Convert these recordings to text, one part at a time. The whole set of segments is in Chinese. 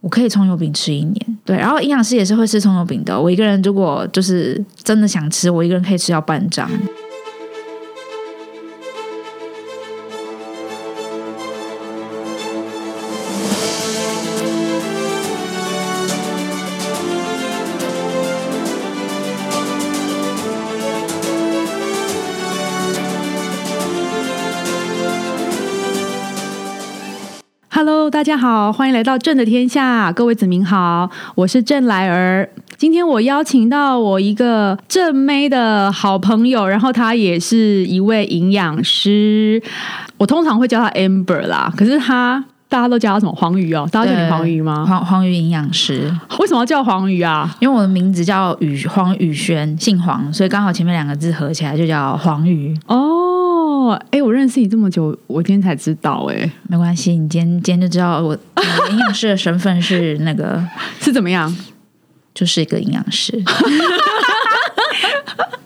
我可以葱油饼吃一年。对，然后营养师也是会吃葱油饼的。我一个人如果就是真的想吃，我一个人可以吃掉半张。好，欢迎来到朕的天下，各位子民好，我是郑来儿。今天我邀请到我一个正妹的好朋友，然后她也是一位营养师，我通常会叫她 Amber 啦，可是他大家都叫他什么黄鱼哦？大家叫你黄鱼吗？黄黄鱼营养师，为什么要叫黄鱼啊？因为我的名字叫雨黄雨轩，姓黄，所以刚好前面两个字合起来就叫黄鱼哦。哦，哎，我认识你这么久，我今天才知道，哎，没关系，你今天今天就知道我 营养师的身份是那个 是怎么样，就是一个营养师。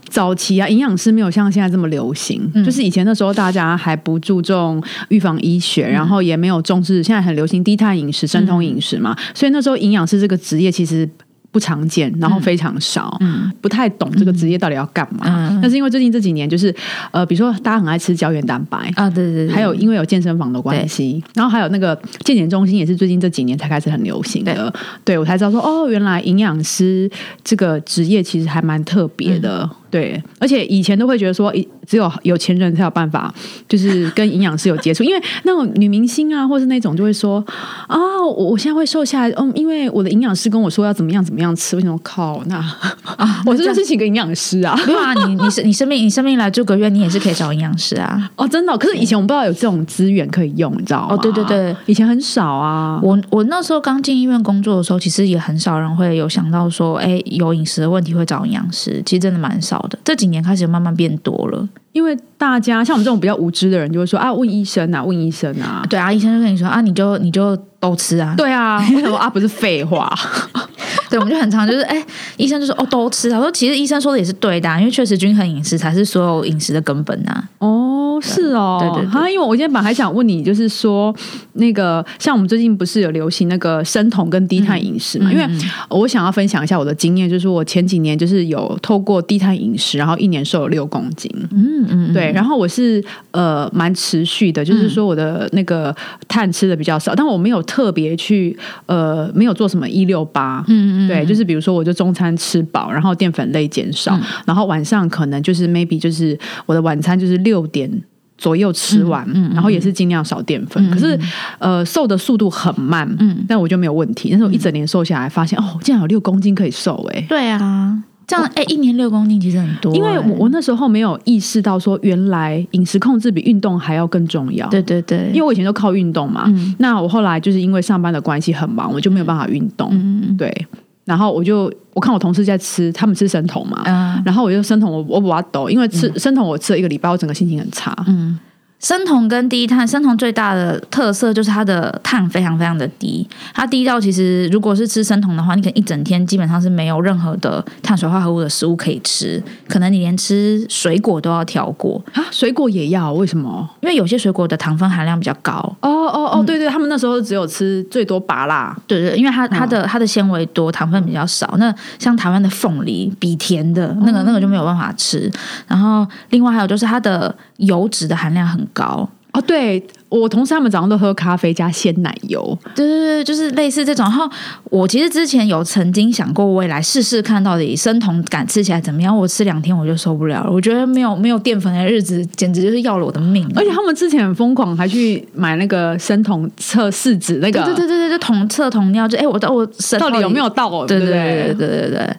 早期啊，营养师没有像现在这么流行，就是以前的时候，大家还不注重预防医学，然后也没有重视，现在很流行低碳饮食、生酮饮食嘛，所以那时候营养师这个职业其实。不常见，然后非常少，不太懂这个职业到底要干嘛。但是因为最近这几年，就是呃，比如说大家很爱吃胶原蛋白啊，对对对，还有因为有健身房的关系，然后还有那个健检中心也是最近这几年才开始很流行的。对。我才知道说，哦，原来营养师这个职业其实还蛮特别的。对，而且以前都会觉得说，只有有钱人才有办法，就是跟营养师有接触，因为那种女明星啊，或是那种就会说啊，我我现在会瘦下来，嗯，因为我的营养师跟我说要怎么样怎么样吃。为什么靠？那啊，我真的是请个营养师啊？没有啊，你你是你生病，你生病来住个月，你也是可以找营养师啊。哦，真的。可是以前我们不知道有这种资源可以用，你知道吗？哦，对对对，以前很少啊。我我那时候刚进医院工作的时候，其实也很少人会有想到说，哎，有饮食的问题会找营养师。其实真的蛮少的。这几年开始。慢慢变多了，因为大家像我们这种比较无知的人，就会说啊，问医生啊，问医生啊，对啊，医生就跟你说啊，你就你就都吃啊，对啊，为什么啊？不是废话，对，我们就很常就是哎，医生就说哦，都吃他，说其实医生说的也是对的，因为确实均衡饮食才是所有饮食的根本呐。哦，是哦，对对，啊，因为我今天本来还想问你，就是说那个像我们最近不是有流行那个生酮跟低碳饮食嘛？因为我想要分享一下我的经验，就是我前几年就是有透过低碳饮食，然后一年瘦了六公斤。嗯嗯，对，然后我是呃蛮持续的，就是说我的那个碳吃的比较少，但我没有特别去呃没有做什么一六八。嗯嗯，对，就是比如说我就中餐吃饱，然后淀粉类减少，然后晚上可能就是 maybe 就是我的晚餐就是六点。左右吃完，然后也是尽量少淀粉。可是，呃，瘦的速度很慢，嗯，但我就没有问题。但是我一整年瘦下来，发现哦，竟然有六公斤可以瘦，哎，对啊，这样哎，一年六公斤其实很多。因为我我那时候没有意识到说，原来饮食控制比运动还要更重要。对对对，因为我以前都靠运动嘛，那我后来就是因为上班的关系很忙，我就没有办法运动。嗯对。然后我就我看我同事在吃，他们吃生酮嘛，然后我就生酮，我我把它抖，因为吃生酮我吃了一个礼拜，我整个心情很差。嗯。生酮跟低碳，生酮最大的特色就是它的碳非常非常的低，它低到其实如果是吃生酮的话，你可能一整天基本上是没有任何的碳水化合物的食物可以吃，可能你连吃水果都要挑过啊，水果也要？为什么？因为有些水果的糖分含量比较高。哦哦哦，对对，他们那时候只有吃最多拔辣，对对，因为它它的它的纤维多，糖分比较少。那像台湾的凤梨比甜的那个那个就没有办法吃。然后另外还有就是它的油脂的含量很。高。哦，对我同事他们早上都喝咖啡加鲜奶油，对对对，就是类似这种。然后我其实之前有曾经想过，未来试试看到底生酮感吃起来怎么样。我吃两天我就受不了了，我觉得没有没有淀粉的日子简直就是要了我的命。而且他们之前很疯狂，还去买那个生酮测试纸，那个对对对对，就酮测酮尿，就哎，我到我到底有没有到？对对对对对对。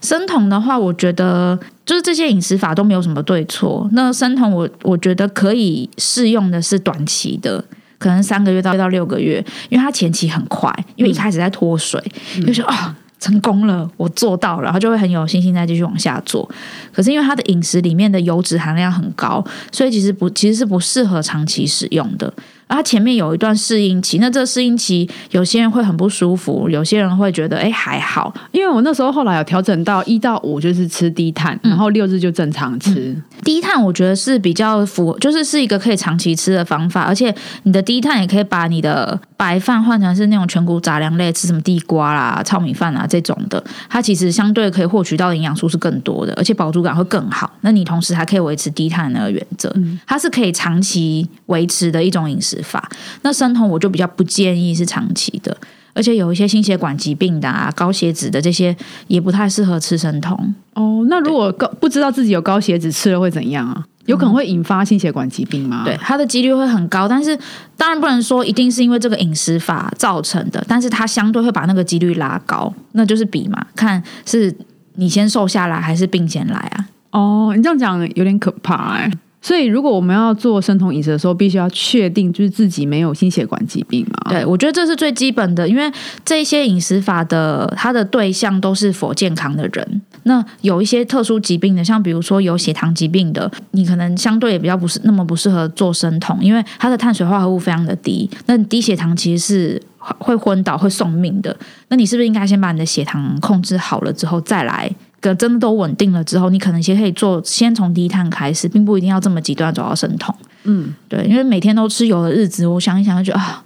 生酮的话，我觉得就是这些饮食法都没有什么对错。那生酮，我我觉得可以适用的是短期的，可能三个月到到六个月，因为他前期很快，因为一开始在脱水，就说啊成功了，我做到了，然后就会很有信心再继续往下做。可是因为他的饮食里面的油脂含量很高，所以其实不其实是不适合长期使用的。然后前面有一段适应期，那这适应期有些人会很不舒服，有些人会觉得哎还好，因为我那时候后来有调整到一到五就是吃低碳，然后六日就正常吃。低碳我觉得是比较符合，就是是一个可以长期吃的方法，而且你的低碳也可以把你的白饭换成是那种全谷杂粮类，吃什么地瓜啦、糙米饭啊这种的，它其实相对可以获取到的营养素是更多的，而且饱足感会更好。那你同时还可以维持低碳的那个原则，它是可以长期维持的一种饮食法。那生酮我就比较不建议是长期的，而且有一些心血管疾病的啊、高血脂的这些也不太适合吃生酮。哦，那如果高不知道自己有高血脂，吃了会怎样啊？有可能会引发心血管疾病吗？对，它的几率会很高，但是当然不能说一定是因为这个饮食法造成的，但是它相对会把那个几率拉高，那就是比嘛，看是你先瘦下来还是病先来啊？哦，你这样讲有点可怕哎。所以，如果我们要做生酮饮食的时候，必须要确定就是自己没有心血管疾病嘛？对，我觉得这是最基本的，因为这些饮食法的它的对象都是否健康的人。那有一些特殊疾病的，像比如说有血糖疾病的，你可能相对也比较不是那么不适合做生酮，因为它的碳水化合物非常的低。那低血糖其实是会昏倒、会送命的。那你是不是应该先把你的血糖控制好了之后再来？个真的都稳定了之后，你可能先可以做，先从低碳开始，并不一定要这么极端走到生酮。嗯，对，因为每天都吃油的日子，我想一想就觉得啊，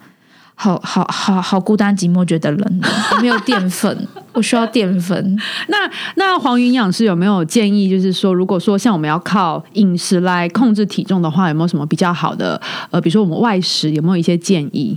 好好好好孤单寂寞，觉得冷，我没有淀粉，我需要淀粉。那那黄营养师有没有建议？就是说，如果说像我们要靠饮食来控制体重的话，有没有什么比较好的？呃，比如说我们外食有没有一些建议？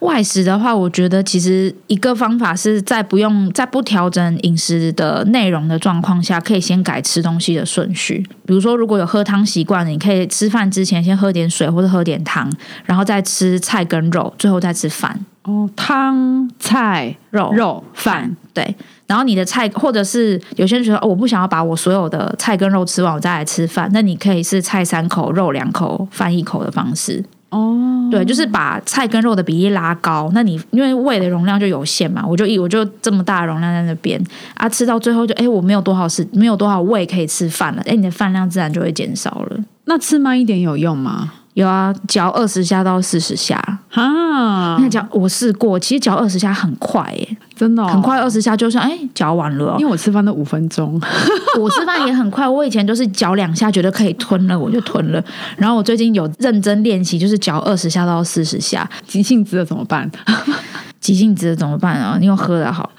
外食的话，我觉得其实一个方法是在不用在不调整饮食的内容的状况下，可以先改吃东西的顺序。比如说，如果有喝汤习惯，你可以吃饭之前先喝点水或者喝点汤，然后再吃菜跟肉，最后再吃饭。哦，汤菜肉肉饭，对。然后你的菜，或者是有些人觉得哦，我不想要把我所有的菜跟肉吃完，我再来吃饭。那你可以是菜三口，肉两口，饭一口的方式。哦，对，就是把菜跟肉的比例拉高。那你因为胃的容量就有限嘛，我就一我就这么大容量在那边啊，吃到最后就哎，我没有多少是没有多少胃可以吃饭了，哎，你的饭量自然就会减少了。那吃慢一点有用吗？有啊，嚼二十下到四十下啊。那嚼我试过，其实嚼二十下很快耶，真的很快，二十下就算哎嚼完了。因为我吃饭都五分钟，我吃饭也很快。我以前就是嚼两下觉得可以吞了，我就吞了。然后我最近有认真练习，就是嚼二十下到四十下。急性子的怎么办？急性子的怎么办啊？你用喝的好。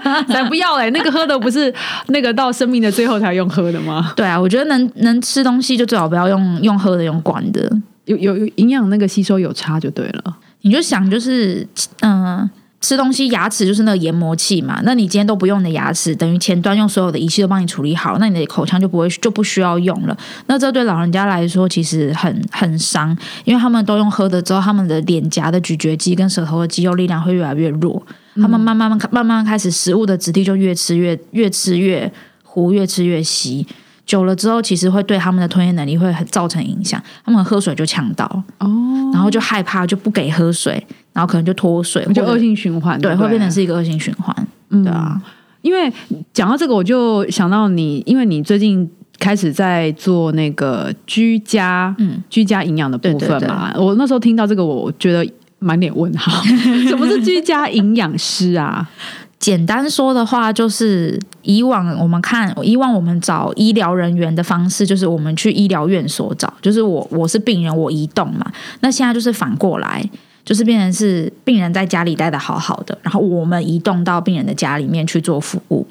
才不要嘞！那个喝的不是那个到生命的最后才用喝的吗？对啊，我觉得能能吃东西就最好不要用用喝的，用管的。有有有营养那个吸收有差就对了。你就想就是嗯，吃东西牙齿就是那个研磨器嘛。那你今天都不用你的牙齿，等于前端用所有的仪器都帮你处理好，那你的口腔就不会就不需要用了。那这对老人家来说其实很很伤，因为他们都用喝的之后，他们的脸颊的咀嚼肌跟舌头的肌肉力量会越来越弱。他们慢慢慢慢慢开始，食物的质地就越吃越越吃越糊，越吃越稀。久了之后，其实会对他们的吞咽能力会很造成影响。他们喝水就呛到哦，然后就害怕，就不给喝水，然后可能就脱水，就恶性循环。对，会变成是一个恶性循环。对啊，因为讲到这个，我就想到你，因为你最近开始在做那个居家，嗯，居家营养的部分嘛。我那时候听到这个，我觉得。满脸问号，什么是居家营养师啊？简单说的话，就是以往我们看，以往我们找医疗人员的方式，就是我们去医疗院所找，就是我我是病人，我移动嘛。那现在就是反过来，就是变成是病人在家里待的好好的，然后我们移动到病人的家里面去做服务，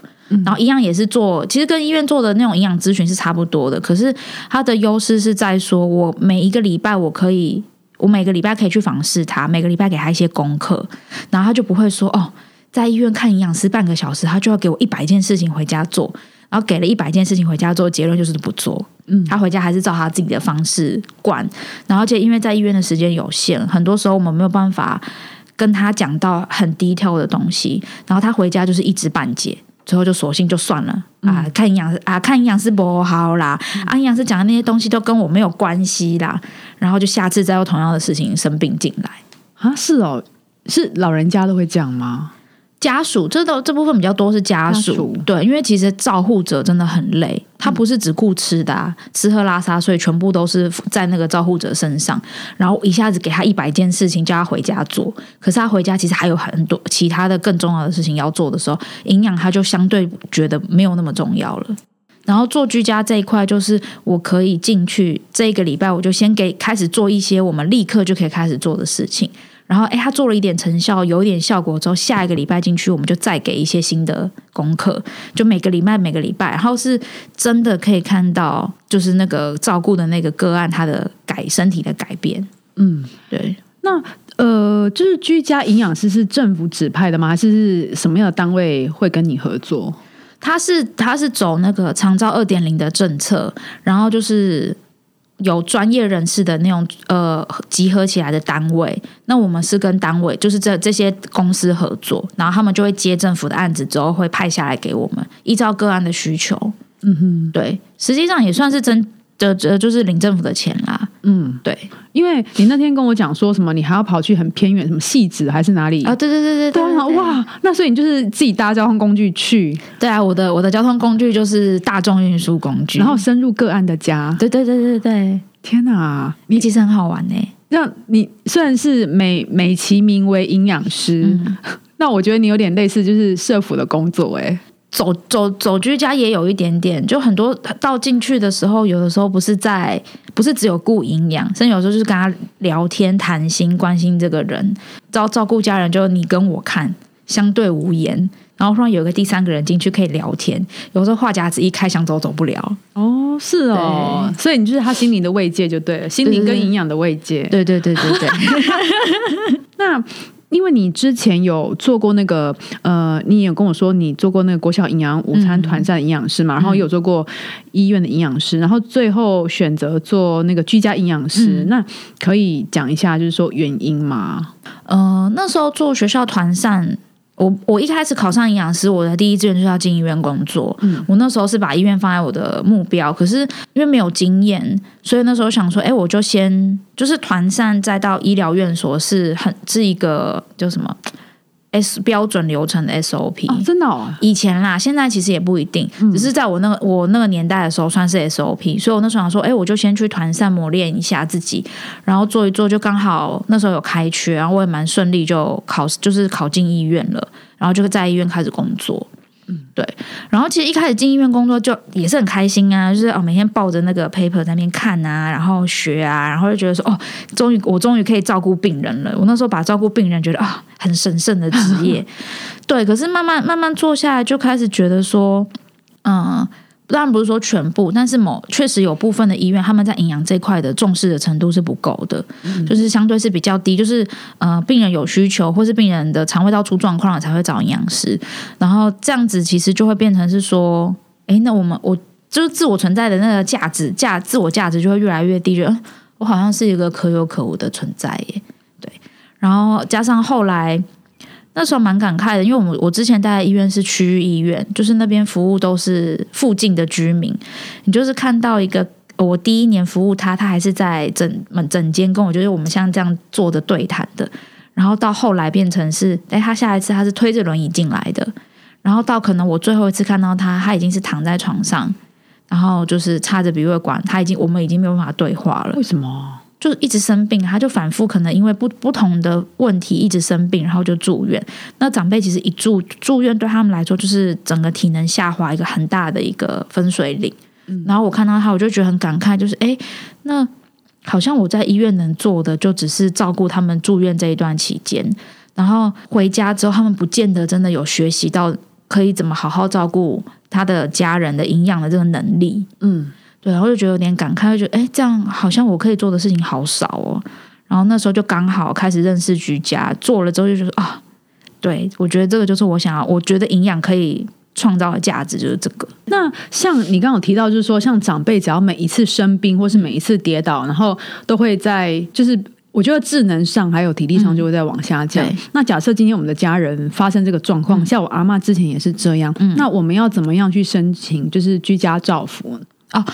然后一样也是做，其实跟医院做的那种营养咨询是差不多的，可是它的优势是在说我每一个礼拜我可以。我每个礼拜可以去访视他，每个礼拜给他一些功课，然后他就不会说哦，在医院看营养师半个小时，他就要给我一百件事情回家做，然后给了一百件事情回家做，结论就是不做。嗯，他回家还是照他自己的方式管，然后且因为在医院的时间有限，很多时候我们没有办法跟他讲到很低调的东西，然后他回家就是一知半解。最后就索性就算了啊！看营养师啊，看营养师不好啦，啊，营养师讲的那些东西都跟我没有关系啦。然后就下次再有同样的事情生病进来啊？是哦，是老人家都会这样吗？家属这都这部分比较多是家属，家对，因为其实照护者真的很累，他不是只顾吃的、啊，吃喝拉撒睡全部都是在那个照护者身上，然后一下子给他一百件事情叫他回家做，可是他回家其实还有很多其他的更重要的事情要做的时候，营养他就相对觉得没有那么重要了。然后做居家这一块，就是我可以进去这一个礼拜，我就先给开始做一些我们立刻就可以开始做的事情。然后，哎，他做了一点成效，有一点效果之后，下一个礼拜进去，我们就再给一些新的功课，就每个礼拜每个礼拜，然后是真的可以看到，就是那个照顾的那个个案他的改身体的改变。嗯，对，那呃，就是居家营养师是政府指派的吗？还是是什么样的单位会跟你合作？他是他是走那个长照二点零的政策，然后就是有专业人士的那种呃集合起来的单位。那我们是跟单位，就是这这些公司合作，然后他们就会接政府的案子之后会派下来给我们，依照个案的需求。嗯哼，对，实际上也算是真的，呃，就是领政府的钱啦。嗯，对，因为你那天跟我讲说什么，你还要跑去很偏远，什么戏子还是哪里啊？对对对对对啊！哇，那所以你就是自己搭交通工具去？对啊，我的我的交通工具就是大众运输工具，然后深入个案的家。对对对对对，天哪，你其实很好玩呢。那你虽然是美美其名为营养师，嗯 那我觉得你有点类似就是社府的工作哎。走走走居家也有一点点，就很多到进去的时候，有的时候不是在，不是只有顾营养，甚至有时候就是跟他聊天、谈心、关心这个人，照照顾家人，就你跟我看，相对无言，然后突然有一个第三个人进去可以聊天，有时候话匣子一开，想走走不了。哦，是哦，所以你就是他心灵的慰藉就对了，心灵跟营养的慰藉。对对对对对。那。因为你之前有做过那个，呃，你有跟我说你做过那个国小营养午餐团膳营养师嘛，然后有做过医院的营养师，然后最后选择做那个居家营养师，那可以讲一下就是说原因吗？呃，那时候做学校团膳。我我一开始考上营养师，我的第一志愿就是要进医院工作。嗯，我那时候是把医院放在我的目标，可是因为没有经验，所以那时候想说，哎，我就先就是团膳，再到医疗院所是很是一个叫什么？S 标准流程的 SOP，真的哦。以前啦，现在其实也不一定，只是在我那个我那个年代的时候算是 SOP，所以我那时候想说，哎，我就先去团扇磨练一下自己，然后做一做，就刚好那时候有开缺，然后我也蛮顺利就考，就是考进医院了，然后就在医院开始工作。对，然后其实一开始进医院工作就也是很开心啊，就是哦每天抱着那个 paper 在那边看啊，然后学啊，然后就觉得说哦，终于我终于可以照顾病人了。我那时候把照顾病人觉得啊很神圣的职业，对。可是慢慢慢慢做下来，就开始觉得说，嗯。当然不是说全部，但是某确实有部分的医院，他们在营养这块的重视的程度是不够的，就是相对是比较低。就是呃，病人有需求，或是病人的肠胃道出状况了，才会找营养师。然后这样子其实就会变成是说，哎，那我们我就是自我存在的那个价值价自我价值就会越来越低，觉得我好像是一个可有可无的存在耶。对，然后加上后来。那时候蛮感慨的，因为我们我之前待在医院是区域医院，就是那边服务都是附近的居民。你就是看到一个我第一年服务他，他还是在整整间跟我就是我们像这样坐着对谈的，然后到后来变成是，哎，他下一次他是推着轮椅进来的，然后到可能我最后一次看到他，他已经是躺在床上，然后就是插着鼻胃管，他已经我们已经没有办法对话了。为什么？就是一直生病，他就反复可能因为不不同的问题一直生病，然后就住院。那长辈其实一住住院对他们来说，就是整个体能下滑一个很大的一个分水岭。然后我看到他，我就觉得很感慨，就是哎，那好像我在医院能做的，就只是照顾他们住院这一段期间，然后回家之后，他们不见得真的有学习到可以怎么好好照顾他的家人的营养的这个能力。嗯。对，然后就觉得有点感慨，就觉得哎，这样好像我可以做的事情好少哦。然后那时候就刚好开始认识居家，做了之后就觉得啊，对我觉得这个就是我想要，我觉得营养可以创造的价值就是这个。那像你刚刚有提到，就是说像长辈只要每一次生病或是每一次跌倒，然后都会在就是我觉得智能上还有体力上就会在往下降。那假设今天我们的家人发生这个状况，像我阿妈之前也是这样，那我们要怎么样去申请就是居家照护？哦，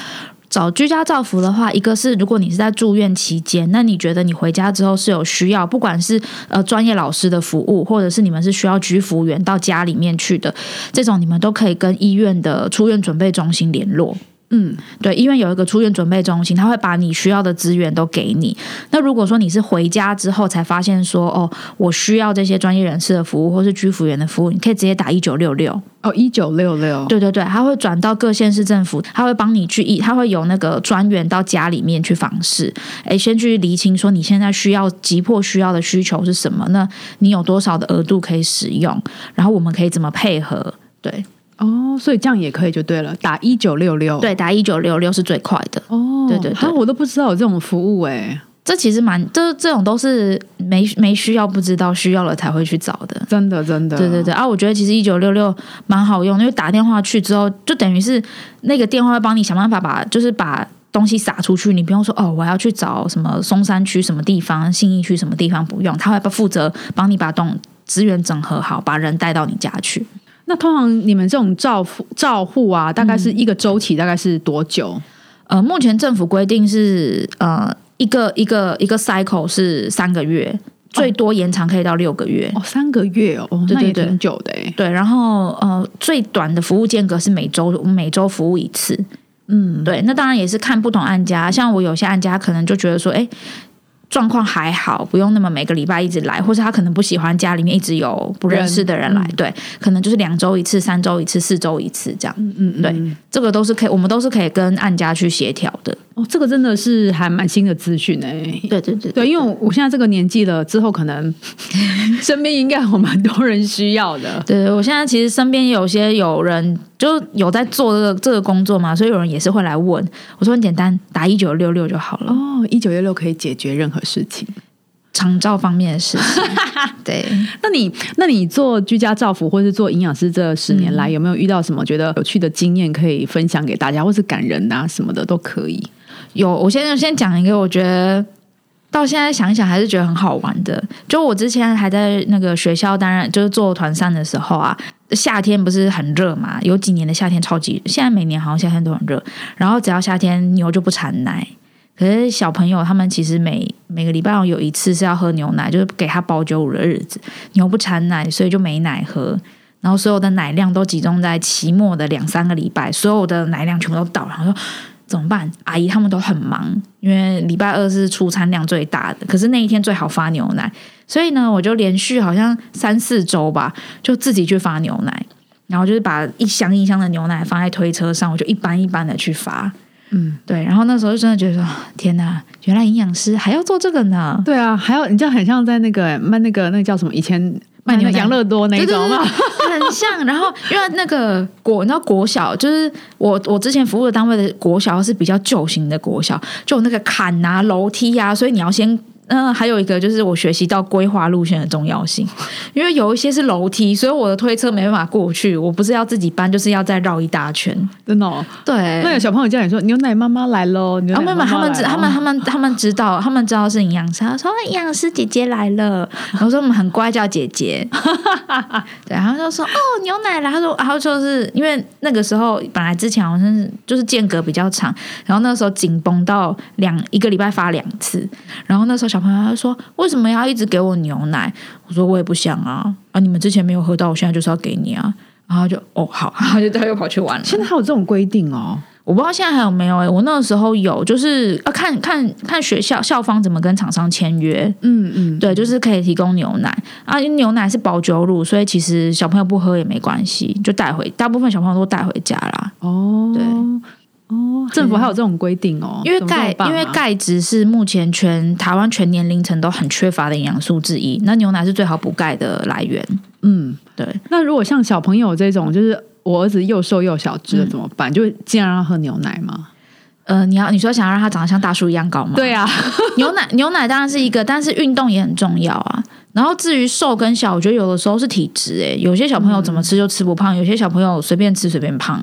找居家照服的话，一个是如果你是在住院期间，那你觉得你回家之后是有需要，不管是呃专业老师的服务，或者是你们是需要居服员到家里面去的，这种你们都可以跟医院的出院准备中心联络。嗯，对，医院有一个出院准备中心，他会把你需要的资源都给你。那如果说你是回家之后才发现说，哦，我需要这些专业人士的服务，或是居服员的服务，你可以直接打一九六六。哦，一九六六，对对对，他会转到各县市政府，他会帮你去一，他会有那个专员到家里面去访视，哎，先去厘清说你现在需要急迫需要的需求是什么，那你有多少的额度可以使用，然后我们可以怎么配合？对哦，所以这样也可以就对了，打一九六六，对，打一九六六是最快的。哦，对对对哈我都不知道有这种服务哎，这其实蛮，这这种都是没没需要不知道，需要了才会去找的。真的真的，对对对啊，我觉得其实一九六六蛮好用，因为打电话去之后，就等于是那个电话会帮你想办法把，就是把东西撒出去，你不用说哦，我要去找什么松山区什么地方、信义区什么地方，不用，他会负责帮你把东资源整合好，把人带到你家去。那通常你们这种照护照护啊，大概是一个周期，大概是多久？呃，目前政府规定是呃一个一个一个 cycle 是三个月，最多延长可以到六个月。哦，三个月哦，哦那也对对对挺久的哎。对，然后呃，最短的服务间隔是每周每周服务一次。嗯，对，那当然也是看不同案家，像我有些案家可能就觉得说，哎，状况还好，不用那么每个礼拜一直来，或是他可能不喜欢家里面一直有不认识的人来，对，可能就是两周一次、三周一次、四周一次这样。嗯嗯，对嗯这个都是可以，我们都是可以跟案家去协调的。哦，这个真的是还蛮新的资讯哎。对对对对，因为我现在这个年纪了，之后可能 身边应该有蛮多人需要的。对，我现在其实身边有些有人就有在做这个这个工作嘛，所以有人也是会来问我说很简单，打一九六六就好了。哦，一九六六可以解决任何事情。长照方面的事情，对，那你，那你做居家照护或是做营养师这十年来，有没有遇到什么觉得有趣的经验可以分享给大家，或是感人的啊什么的都可以？有，我现在先讲一个，我觉得到现在想一想还是觉得很好玩的。就我之前还在那个学校当然就是做团膳的时候啊，夏天不是很热嘛，有几年的夏天超级，现在每年好像夏天都很热。然后只要夏天牛就不产奶，可是小朋友他们其实每每个礼拜有一次是要喝牛奶，就是给他包九五的日子，牛不产奶，所以就没奶喝。然后所有的奶量都集中在期末的两三个礼拜，所有的奶量全部都到，然后说怎么办？阿姨他们都很忙，因为礼拜二是出餐量最大的，可是那一天最好发牛奶，所以呢，我就连续好像三四周吧，就自己去发牛奶，然后就是把一箱一箱的牛奶放在推车上，我就一般一般的去发。嗯，对，然后那时候就真的觉得说，天哪，原来营养师还要做这个呢。对啊，还有你这样很像在那个卖那个那个叫什么？以前卖那个牛奶养乐多那一种嘛。很像，然后因为那个国，你知道国小就是我我之前服务的单位的国小是比较旧型的国小，就有那个坎啊、楼梯啊，所以你要先。嗯，还有一个就是我学习到规划路线的重要性，因为有一些是楼梯，所以我的推车没办法过去。我不是要自己搬，就是要再绕一大圈。真的、哦，对，那有小朋友叫你说牛奶妈妈来喽，他们知，他们，他们，他们知道，他们知道是营养师。他说：“营养师姐姐来了。”然后说：“我们很乖，叫姐姐。”对，然后就说：“哦，牛奶来。”他说：“然后就是因为那个时候本来之前好像是就是间隔比较长，然后那时候紧绷到两一个礼拜发两次，然后那时候小朋友他说：为什么要一直给我牛奶？我说我也不想啊啊！你们之前没有喝到，我现在就是要给你啊。”然后就哦好，然后就他又跑去玩了。现在还有这种规定哦。我不知道现在还有没有哎、我那个时候有，就是要看看看学校校方怎么跟厂商签约，嗯嗯，对，就是可以提供牛奶啊，因为牛奶是保酒乳，所以其实小朋友不喝也没关系，就带回，大部分小朋友都带回家啦。哦，对哦，政府还有这种规定哦，因为钙，因为钙质是目前全台湾全年龄层都很缺乏的营养素之一，那牛奶是最好补钙的来源。嗯，对，那如果像小朋友这种，就是我儿子又瘦又小只的怎么办？就尽量让他喝牛奶吗？呃，你要你说想要让他长得像大叔一样高吗？对啊，牛奶牛奶当然是一个，但是运动也很重要啊。然后至于瘦跟小，我觉得有的时候是体质诶、有些小朋友怎么吃就吃不胖，有些小朋友随便吃随便胖。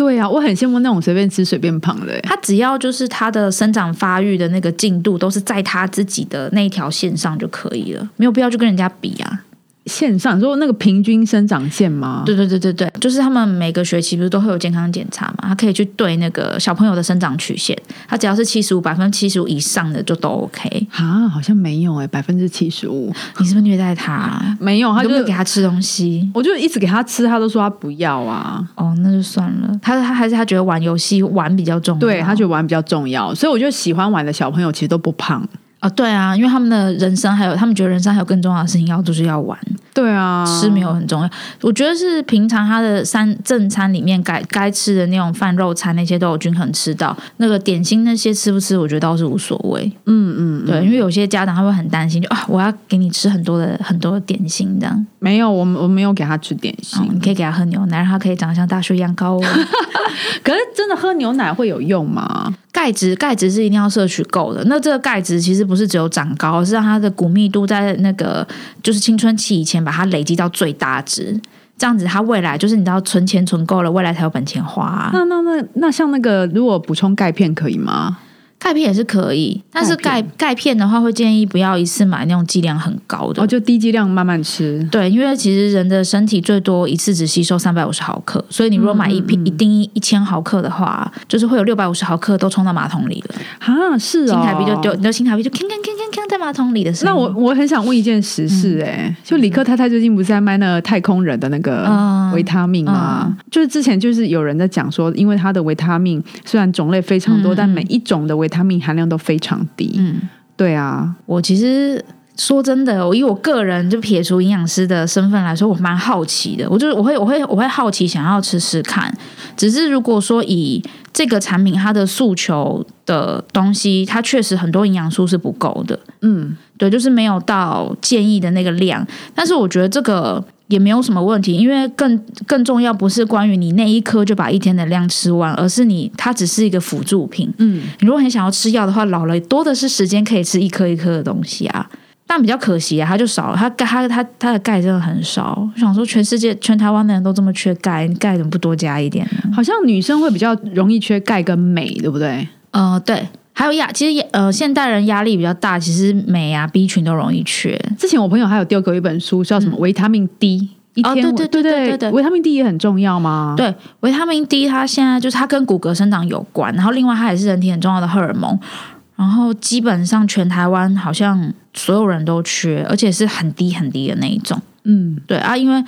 对啊，我很羡慕那种随便吃随便胖的。他只要就是他的生长发育的那个进度都是在他自己的那一条线上就可以了，没有必要去跟人家比啊。线上你说那个平均生长线吗？对对对对对，就是他们每个学期不是都会有健康检查嘛？他可以去对那个小朋友的生长曲线，他只要是七十五百分之七十五以上的就都 OK。啊，好像没有哎、百分之七十五 你是不是虐待他、啊？没有，他就给他吃东西？我就一直给他吃，他都说他不要啊。哦，那就算了。他他还是他觉得玩游戏玩比较重要。对他觉得玩比较重要，所以我觉得喜欢玩的小朋友其实都不胖。哦，对啊，因为他们的人生还有他们觉得人生还有更重要的事情要就是要玩，对啊，吃没有很重要。我觉得是平常他的三正餐里面该该吃的那种饭肉餐那些都有均衡吃到，那个点心那些吃不吃，我觉得倒是无所谓。嗯嗯，对，因为有些家长他会很担心，就啊，我要给你吃很多的很多的点心这样。没有，我我没有给他吃点心。哦，你可以给他喝牛奶，让他可以长得像大树一样高哦。可是真的喝牛奶会有用吗？钙质，钙质是一定要摄取够的。那这个钙质其实不是只有长高，是让它的骨密度在那个就是青春期以前把它累积到最大值，这样子它未来就是你知道存钱存够了，未来才有本钱花、那那那那像那个，如果补充钙片可以吗？钙片也是可以，但是钙钙片的话会建议不要一次买那种剂量很高的。哦，就低剂量慢慢吃。对，因为其实人的身体最多一次只吸收三百五十毫克，所以你如果买一嗯瓶、一定一千毫克的话，就是会有六百五十毫克都冲到马桶里了，啊，是哦，新台币就丢，你的新台币就铿铿铿铿铿在马桶里的声音。那我我很想问一件实事、哎、就李克太太最近不是在卖那个太空人的那个嗯维他命吗？嗯就是之前就是有人在讲说，因为它的维他命虽然种类非常多，嗯但每一种的维他命含量都非常低。嗯。对啊，我其实说真的，我以我个人就撇除营养师的身份来说，我蛮好奇的。我就是我会我会我会好奇，想要吃吃看。只是如果说以这个产品它的诉求的东西，它确实很多营养素是不够的。嗯，对，就是没有到建议的那个量。但是我觉得这个也没有什么问题，因为更更重要不是关于你那一颗就把一天的量吃完，而是你它只是一个辅助品。嗯，你如果很想要吃药的话，老了多的是时间可以吃一颗一颗的东西啊。但比较可惜啊，它就少了，它钙它它它的钙真的很少。我想说，全世界全台湾的人都这么缺钙，钙怎么不多加一点呢？好像女生会比较容易缺钙跟镁，对不对？呃，对，还有压，其实呃，现代人压力比较大，其实镁啊、B 群都容易缺。之前我朋友还有丢给我一本书，叫什么维他命 D，、一天哦对对对对对对对维他命 D 也很重要吗？对，维他命 D 它现在就是它跟骨骼生长有关，然后另外它也是人体很重要的荷尔蒙，然后基本上全台湾好像所有人都缺，而且是很低很低的那一种。嗯，对啊，因为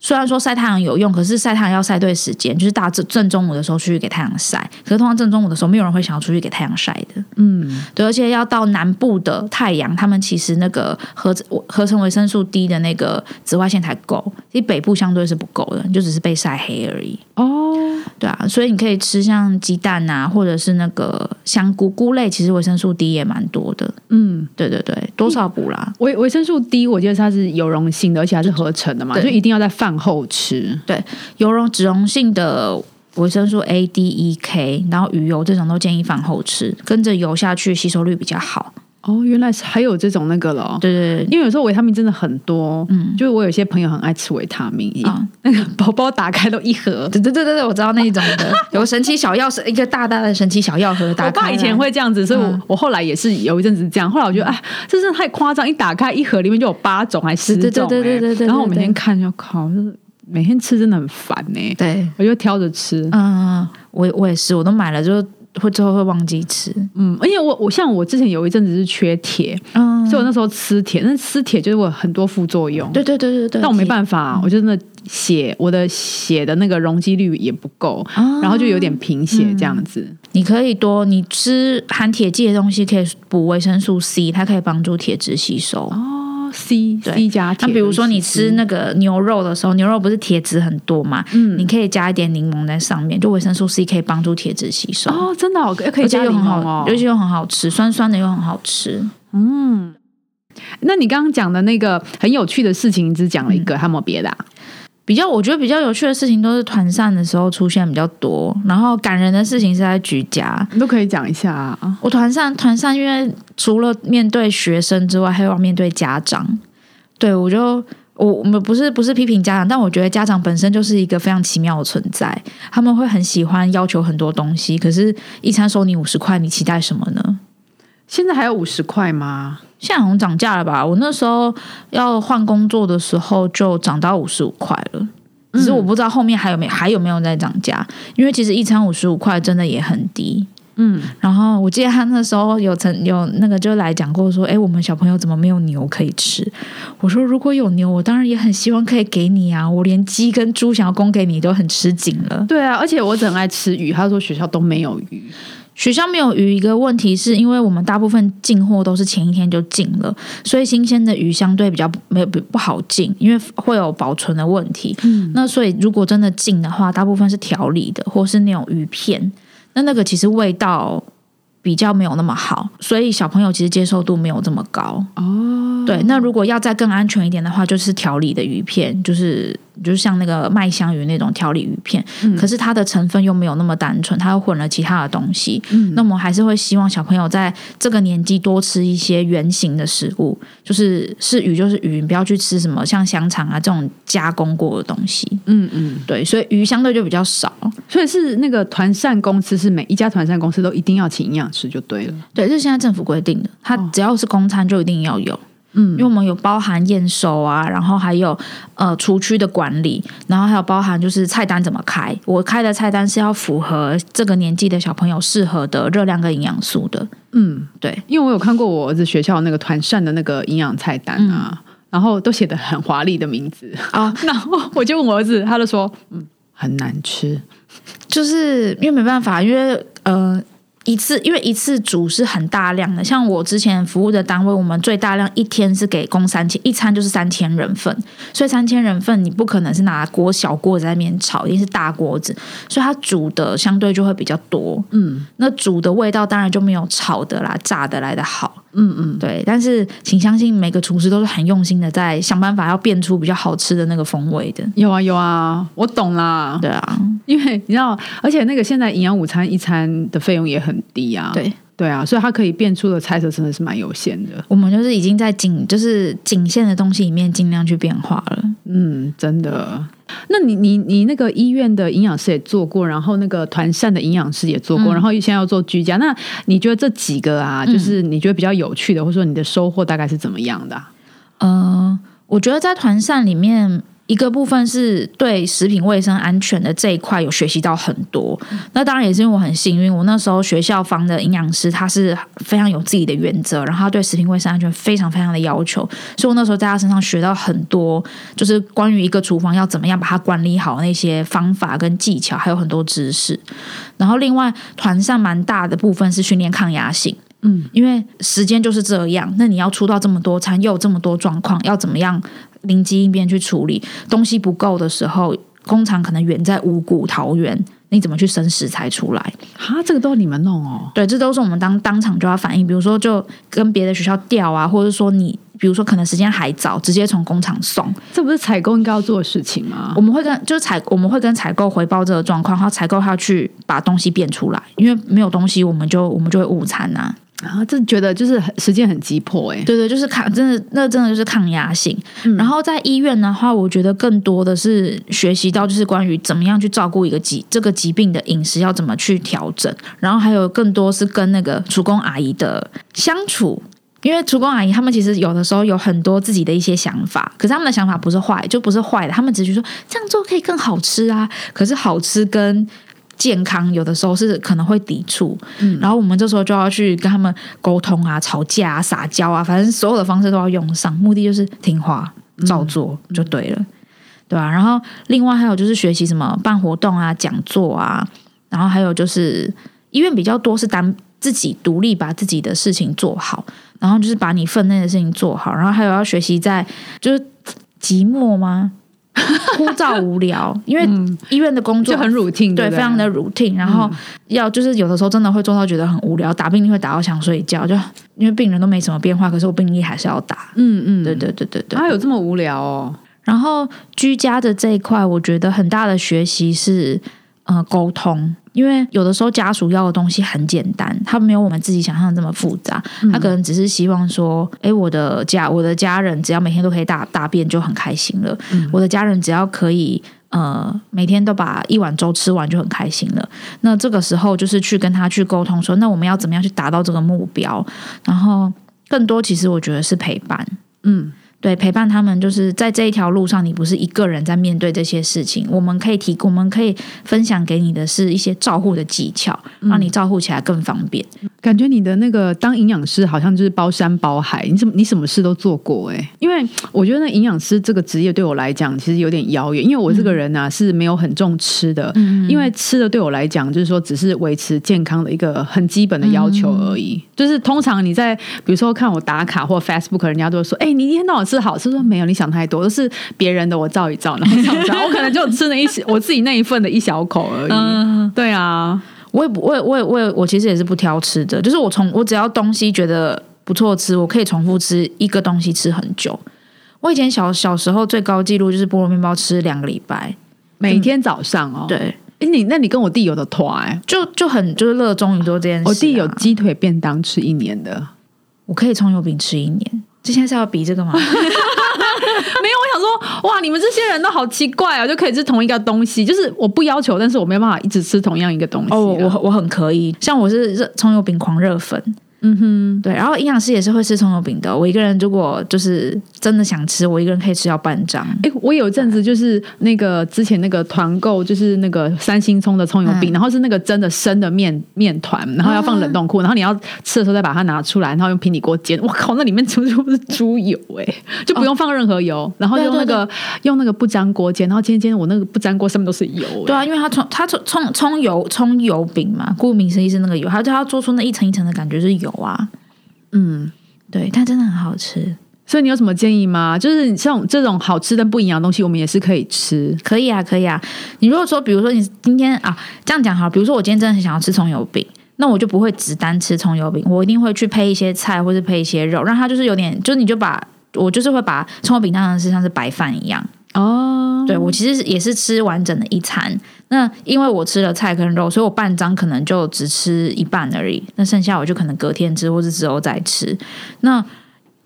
虽然说晒太阳有用，可是晒太阳要晒对时间，就是大正正中午的时候出去给太阳晒。可是通常正中午的时候，没有人会想要出去给太阳晒的。嗯，对，而且要到南部的太阳，他们其实那个合合成维生素 D 的那个紫外线才够，其实北部相对是不够的，你就只是被晒黑而已。哦，对啊，所以你可以吃像鸡蛋啊，或者是那个香菇菇类，其实维生素 D 也蛮多的。嗯，对对对，多少补啦。维维生素 D，我觉得它是油溶性的，而且还是合成的嘛，对就一定要在饭后吃。对油溶脂溶性的维生素 A、D、E、K，然后鱼油这种都建议饭后吃，跟着油下去吸收率比较好。哦，原来是还有这种那个了。对对对，因为有时候维他命真的很多，嗯，就是我有些朋友很爱吃维他命，啊那个包包打开都一盒。对对对对对，我知道那一种的，有个神奇小药是一个大大的神奇小药盒，打开我爸以前会这样子，所以我、嗯我后来也是有一阵子这样。后来我觉得，哎，这真的太夸张！一打开一盒里面就有八种还十种、对对对对哎对对对然后我每天看就靠，就是每天吃真的很烦呢、对，我就挑着吃，嗯，我我也是，我都买了就会最后会忘记吃。嗯，因为我我像我之前有一阵子是缺铁，嗯，所以我那时候吃铁，但吃铁就是我很多副作用。对对对对对，但我没法，办法，我就真的血我的血的那个容积率也不够，啊然后就有点贫血这样子。你可以多，你吃含铁剂的东西可以补维生素 C，它可以帮助铁质吸收。哦，C 对 C 加铁。那比如说你吃那个牛肉的时候，牛肉不是铁质很多嘛？嗯你可以加一点柠檬在上面，就维生素 C 可以帮助铁质吸收，哦，真的哦可以加柠又很好，檬哦而。且又很好吃，酸酸的又很好吃。嗯，那你刚刚讲的那个很有趣的事情，你只讲了一个，还有没有别的、啊？比较我觉得比较有趣的事情都是团扇的时候出现比较多，然后感人的事情是在居家。你都可以讲一下啊。我团扇团扇，因为除了面对学生之外，还要面对家长。对我就我我们不是不是批评家长，但我觉得家长本身就是一个非常奇妙的存在。他们会很喜欢要求很多东西，可是一餐收你五十块，你期待什么呢？现在还有五十块吗？现在好像涨价了吧？我那时候要换工作的时候就涨到五十五块了，只是我不知道后面还有没还有没有在涨价，因为其实一餐五十五块真的也很低。嗯，然后我记得他那时候有曾有那个就来讲过说，哎，我们小朋友怎么没有牛可以吃？我说如果有牛，我当然也很希望可以给你啊，我连鸡跟猪想要供给你都很吃紧了。对啊，而且我很爱吃鱼，他说学校都没有鱼。学校没有鱼，一个问题是因为我们大部分进货都是前一天就进了，所以新鲜的鱼相对比较没有不不好进，因为会有保存的问题。嗯，那所以如果真的进的话，大部分是调理的，或是那种鱼片，那那个其实味道比较没有那么好，所以小朋友其实接受度没有这么高。哦，对，那如果要再更安全一点的话，就是调理的鱼片，就是。就是像那个麦香鱼那种调理鱼片，可是它的成分又没有那么单纯，它又混了其他的东西。嗯那我们还是会希望小朋友在这个年纪多吃一些原形的食物，就是是鱼就是鱼，不要去吃什么像香肠啊这种加工过的东西。嗯嗯，对，所以鱼相对就比较少。所以是那个团膳公司是每一家团膳公司都一定要请营养师就对了。对，这是现在政府规定的，它只要是公餐就一定要有。嗯，因为我们有包含验收啊，然后还有呃厨区的管理，然后还有包含就是菜单怎么开。我开的菜单是要符合这个年纪的小朋友适合的热量跟营养素的。嗯，对，因为我有看过我儿子学校那个团膳的那个营养菜单啊，然后都写的很华丽的名字啊，然后我就问我儿子，他就说嗯很难吃，就是因为没办法，因为呃。一次，因为一次煮是很大量的，像我之前服务的单位，我们最大量一天是给供三千，一餐就是三千人份，所以三千人份你不可能是拿锅小锅在那边炒，一定是大锅子，所以它煮的相对就会比较多，嗯，那煮的味道当然就没有炒的啦、炸的来的好。嗯嗯，对，但是请相信每个厨师都是很用心的，在想办法要变出比较好吃的那个风味的。有啊有啊，我懂啦。对啊，因为你知道，而且那个现在营养午餐一餐的费用也很低啊。对对啊，所以它可以变出的猜测真的是蛮有限的。我们就是已经在仅就是仅限的东西里面尽量去变化了。嗯，真的。那你你你那个医院的营养师也做过，然后那个团膳的营养师也做过，然后现在要做居家。那你觉得这几个啊，就是你觉得比较有趣的，或者说你的收获大概是怎么样的？嗯，我觉得在团膳里面。一个部分是对食品卫生安全的这一块有学习到很多，那当然也是因为我很幸运，我那时候学校方的营养师他是非常有自己的原则，然后他对食品卫生安全非常非常的要求，所以我那时候在他身上学到很多，就是关于一个厨房要怎么样把它管理好那些方法跟技巧，还有很多知识。然后另外团上蛮大的部分是训练抗压性，嗯，因为时间就是这样，那你要出到这么多餐，又有这么多状况，要怎么样？灵机应变去处理东西不够的时候，工厂可能远在五谷桃园，你怎么去生食材出来？啊，这个都你们弄哦？对，这都是我们当当场就要反应。比如说，就跟别的学校调啊，或者说你，比如说可能时间还早，直接从工厂送，这不是采购应该要做的事情吗？我们会跟就是采，我们会跟采购回报这个状况，然后采购他去把东西变出来，因为没有东西，我们就我们就会误餐呐。然后这觉得就是时间很急迫哎，对对，就是抗，真的那真的就是抗压性。然后在医院的话，我觉得更多的是学习到就是关于怎么样去照顾一个疾这个疾病的饮食要怎么去调整，然后还有更多是跟那个厨工阿姨的相处，因为厨工阿姨他们其实有的时候有很多自己的一些想法，可是他们的想法不是坏，就不是坏的，他们只是说这样做可以更好吃啊。可是好吃跟健康有的时候是可能会抵触，嗯，然后我们这时候就要去跟他们沟通啊、吵架啊、撒娇啊，反正所有的方式都要用上，目的就是听话照做就对了，对吧？然后另外还有就是学习什么办活动啊、讲座啊，然后还有就是医院比较多是单自己独立把自己的事情做好，然后就是把你分内的事情做好，然后还有要学习在就是寂寞吗？枯燥无聊，因为医院的工作就很 routine，对，非常的 routine。然后要就是有的时候真的会做到觉得很无聊，打病历会打到想睡觉，就因为病人都没什么变化，可是我病历还是要打。嗯嗯，对对对对对，他有这么无聊哦。然后居家的这一块，我觉得很大的学习是呃沟通。因为有的时候家属要的东西很简单，他没有我们自己想象的这么复杂。他可能只是希望说：“哎，我的家，我的家人只要每天都可以大大便就很开心了。我的家人只要可以呃每天都把一碗粥吃完就很开心了。”那这个时候就是去跟他去沟通说：“那我们要怎么样去达到这个目标？”然后。更多其实我觉得是陪伴。嗯，对，陪伴他们就是在这一条路上，你不是一个人在面对这些事情。我们可以提，我们可以分享给你的是一些照护的技巧，让你照护起来更方便。感觉你的那个当营养师好像就是包山包海，你什么你什么事都做过哎、因为我觉得那营养师这个职业对我来讲其实有点遥远，因为我这个人呢、是没有很重吃的，因为吃的对我来讲就是说只是维持健康的一个很基本的要求而已。就是通常你在比如说看我打卡或 Facebook，人家都会说，哎、你一天到晚吃好吃，说没有，你想太多，都是别人的我照一照，然后照一照，我可能就吃了一我自己那一份的一小口而已。嗯，对啊，我也不，我也，我也，我也，我其实也是不挑吃的，就是我从我只要东西觉得不错吃，我可以重复吃一个东西吃很久。我以前小小时候最高纪录就是菠萝面包吃两个礼拜，每天早上哦，对，哎，你那你跟我弟有的团哎、就就很就是热衷于做这件事、啊。我弟有鸡腿便当吃一年的，我可以葱油饼吃一年。这现在是要比这个吗？没有，我想说，哇，你们这些人都好奇怪啊，就可以吃同一个东西，就是我不要求，但是我没办法一直吃同样一个东西、哦，我我很可以，像我是热葱油饼狂热粉，嗯哼，对，然后营养师也是会吃葱油饼的。我一个人如果就是真的想吃，我一个人可以吃掉半张。哎，我有一阵子就是那个之前那个团购，就是那个三星葱的葱油饼，嗯然后是那个真的生的面面团，然后要放冷冻库，然后你要吃的时候再把它拿出来，然后用平底锅煎。我靠，那里面 全部是猪油哎、就不用放任何油，然后用那个用那个不粘锅煎，然后煎煎我那个不粘锅上面都是油、欸。对啊，因为它葱它葱葱葱油葱油饼嘛，顾名思义是那个油，它就要做出那一层一层的感觉是油啊。嗯。对，它真的很好吃，所以你有什么建议吗？就是像这种好吃但不营养的东西，我们也是可以吃。可以啊，可以啊。你如果说，比如说你今天啊这样讲好，比如说我今天真的很想要吃葱油饼，那我就不会只单吃葱油饼，我一定会去配一些菜或是配一些肉，让它就是有点，就是你就把我就是会把葱油饼当成是像是白饭一样。哦，对我其实也是吃完整的一餐。那因为我吃了菜跟肉，所以我半张可能就只吃一半而已。那剩下我就可能隔天吃，或是之后再吃。那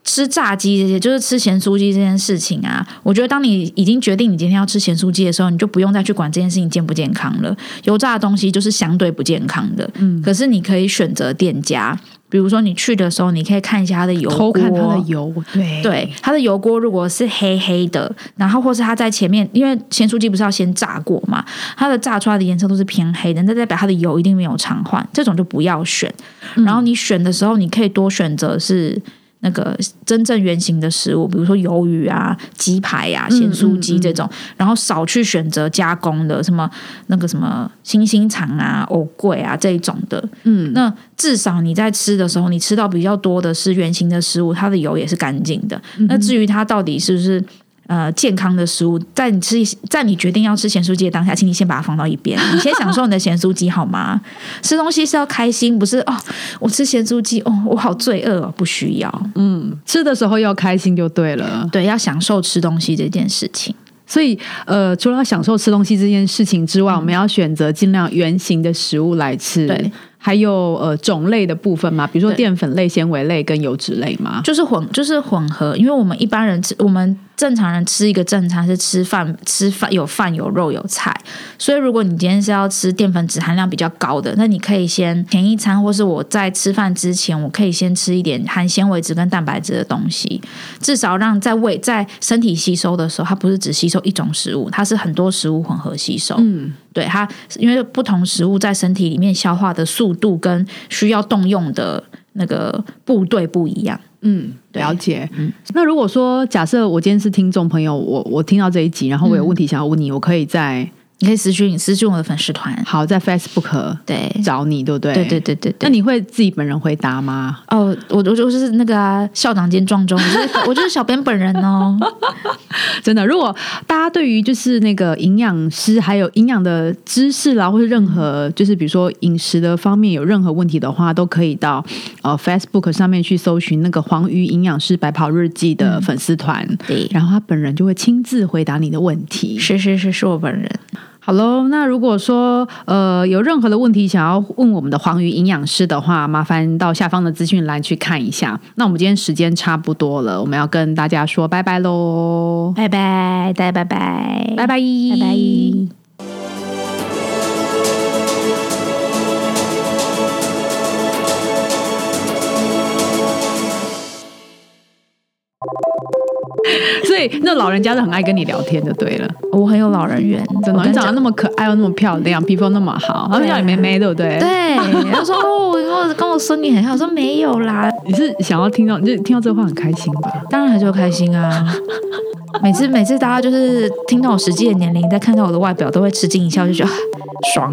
吃炸鸡这些，就是吃咸酥鸡这件事情啊，我觉得当你已经决定你今天要吃咸酥鸡的时候，你就不用再去管这件事情健不健康了。油炸的东西就是相对不健康的，嗯，可是你可以选择店家，比如说你去的时候，你可以看一下它的油锅，偷看它的油，对对，它的油锅如果是黑黑的，然后或是它在前面，因为咸酥鸡不是要先炸过嘛，它的炸出来的颜色都是偏黑的，那代表它的油一定没有常换，这种就不要选。然后你选的时候，你可以多选择是。那个真正原形的食物，比如说鱿鱼啊、鸡排啊、咸酥鸡这种，然后少去选择加工的，什么那个什么星星肠啊、藕桂啊这一种的。嗯，那至少你在吃的时候，你吃到比较多的是原形的食物，它的油也是干净的。那至于它到底是不是呃健康的食物，在你吃在你决定要吃咸酥鸡的当下，请你先把它放到一边，你先享受你的咸酥鸡好吗？吃东西是要开心，不是哦。我吃咸酥鸡，哦，我好罪恶哦，不需要。嗯吃的时候要开心就对了。对，要享受吃东西这件事情。所以，呃，除了享受吃东西这件事情之外，我们要选择尽量圆形的食物来吃。对，还有呃种类的部分嘛，比如说淀粉类、纤维类跟油脂类嘛。就是混，就是混合，因为我们一般人吃，我们正常人吃一个正餐是吃饭，吃饭有饭有肉有菜，所以如果你今天是要吃淀粉质含量比较高的，那你可以先前一餐，或是我在吃饭之前，我可以先吃一点含纤维质跟蛋白质的东西，至少让在胃在身体吸收的时候，它不是只吸收一种食物，它是很多食物混合吸收。嗯，对它，因为不同食物在身体里面消化的速度跟需要动用的那个部队不一样。嗯，对了解。那如果说假设我今天是听众朋友，我我听到这一集，然后我有问题想要问你，我可以在你可以私讯私讯我的粉丝团，好在 Facebook 对找你，对不对？对对对对对。那你会自己本人回答吗？哦，我我就是那个、啊、校长兼撞钟，我就是我就是小编本人哦。真的，如果大家对于就是那个营养师还有营养的知识啦，或是任何就是比如说饮食的方面有任何问题的话，都可以到呃 Facebook 上面去搜寻那个黄鱼营养师白跑日记的粉丝团，对，然后他本人就会亲自回答你的问题。是是是，是我本人。好喽，那如果说呃有任何的问题想要问我们的黄鱼营养师的话，麻烦到下方的资讯栏去看一下。那我们今天时间差不多了，我们要跟大家说拜拜喽，拜拜，大家拜拜，拜拜，拜拜。所以那老人家是很爱跟你聊天就对了，我很有老人缘，真的，你长得那么可爱又那么漂亮，皮肤那么好，他们叫你妹妹对不对？对，他说哦，跟我跟我孙女很像，我说没有啦，你是想要听到，就听到这话很开心吧？当然还是会开心啊。每次每次大家就是听到我实际的年龄，再看到我的外表，都会吃惊一笑，就觉得啊爽。